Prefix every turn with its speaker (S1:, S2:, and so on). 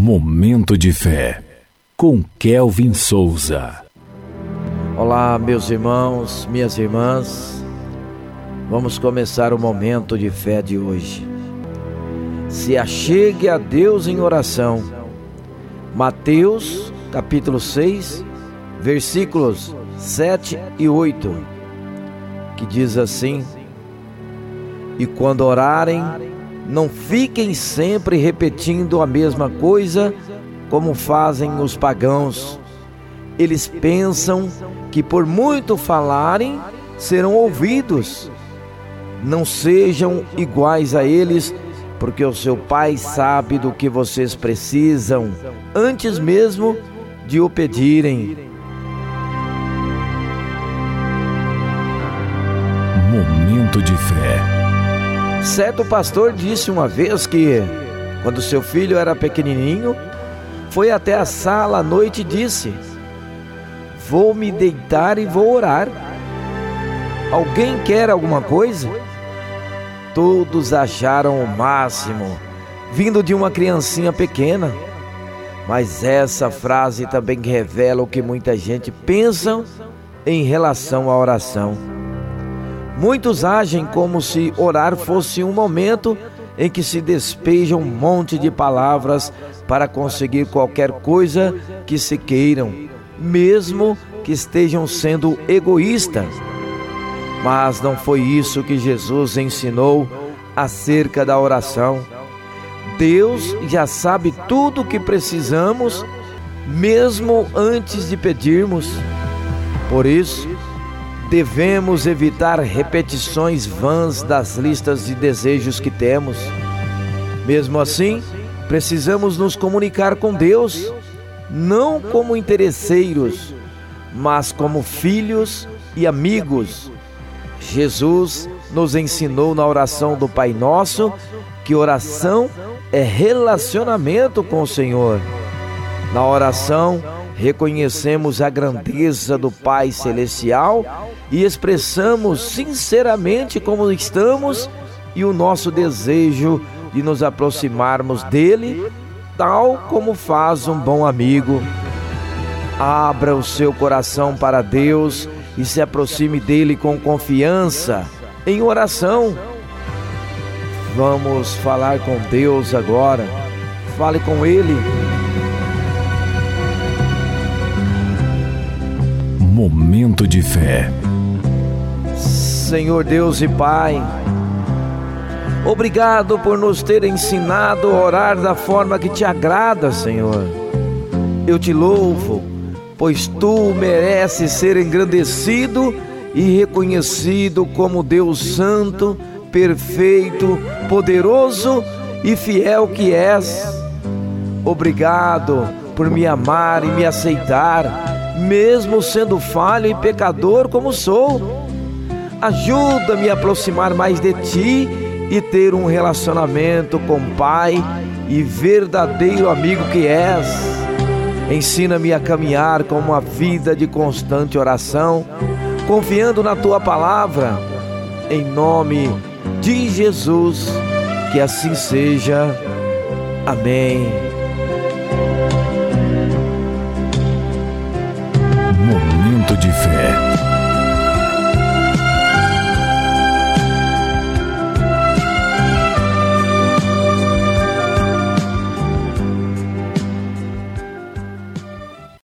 S1: Momento de fé com Kelvin Souza.
S2: Olá, meus irmãos, minhas irmãs. Vamos começar o momento de fé de hoje. Se achegue a Deus em oração. Mateus, capítulo 6, versículos 7 e 8, que diz assim: E quando orarem, não fiquem sempre repetindo a mesma coisa como fazem os pagãos. Eles pensam que por muito falarem serão ouvidos. Não sejam iguais a eles, porque o seu Pai sabe do que vocês precisam antes mesmo de o pedirem.
S1: Momento de fé.
S2: Certo pastor disse uma vez que, quando seu filho era pequenininho, foi até a sala à noite e disse: Vou me deitar e vou orar. Alguém quer alguma coisa? Todos acharam o máximo, vindo de uma criancinha pequena. Mas essa frase também revela o que muita gente pensa em relação à oração. Muitos agem como se orar fosse um momento em que se despeja um monte de palavras para conseguir qualquer coisa que se queiram, mesmo que estejam sendo egoístas. Mas não foi isso que Jesus ensinou acerca da oração. Deus já sabe tudo o que precisamos, mesmo antes de pedirmos. Por isso, devemos evitar repetições vãs das listas de desejos que temos. Mesmo assim, precisamos nos comunicar com Deus, não como interesseiros, mas como filhos e amigos. Jesus nos ensinou na oração do Pai Nosso que oração é relacionamento com o Senhor. Na oração, reconhecemos a grandeza do Pai Celestial e expressamos sinceramente como estamos e o nosso desejo de nos aproximarmos dele, tal como faz um bom amigo. Abra o seu coração para Deus e se aproxime dele com confiança, em oração. Vamos falar com Deus agora. Fale com Ele.
S1: Momento de fé.
S2: Senhor Deus e Pai, obrigado por nos ter ensinado a orar da forma que te agrada, Senhor. Eu te louvo, pois tu mereces ser engrandecido e reconhecido como Deus Santo, perfeito, poderoso e fiel que és. Obrigado por me amar e me aceitar mesmo sendo falho e pecador como sou. Ajuda-me a aproximar mais de ti e ter um relacionamento com o Pai e verdadeiro amigo que és. Ensina-me a caminhar com uma vida de constante oração, confiando na tua palavra. Em nome de Jesus, que assim seja. Amém.
S1: Momento de fé.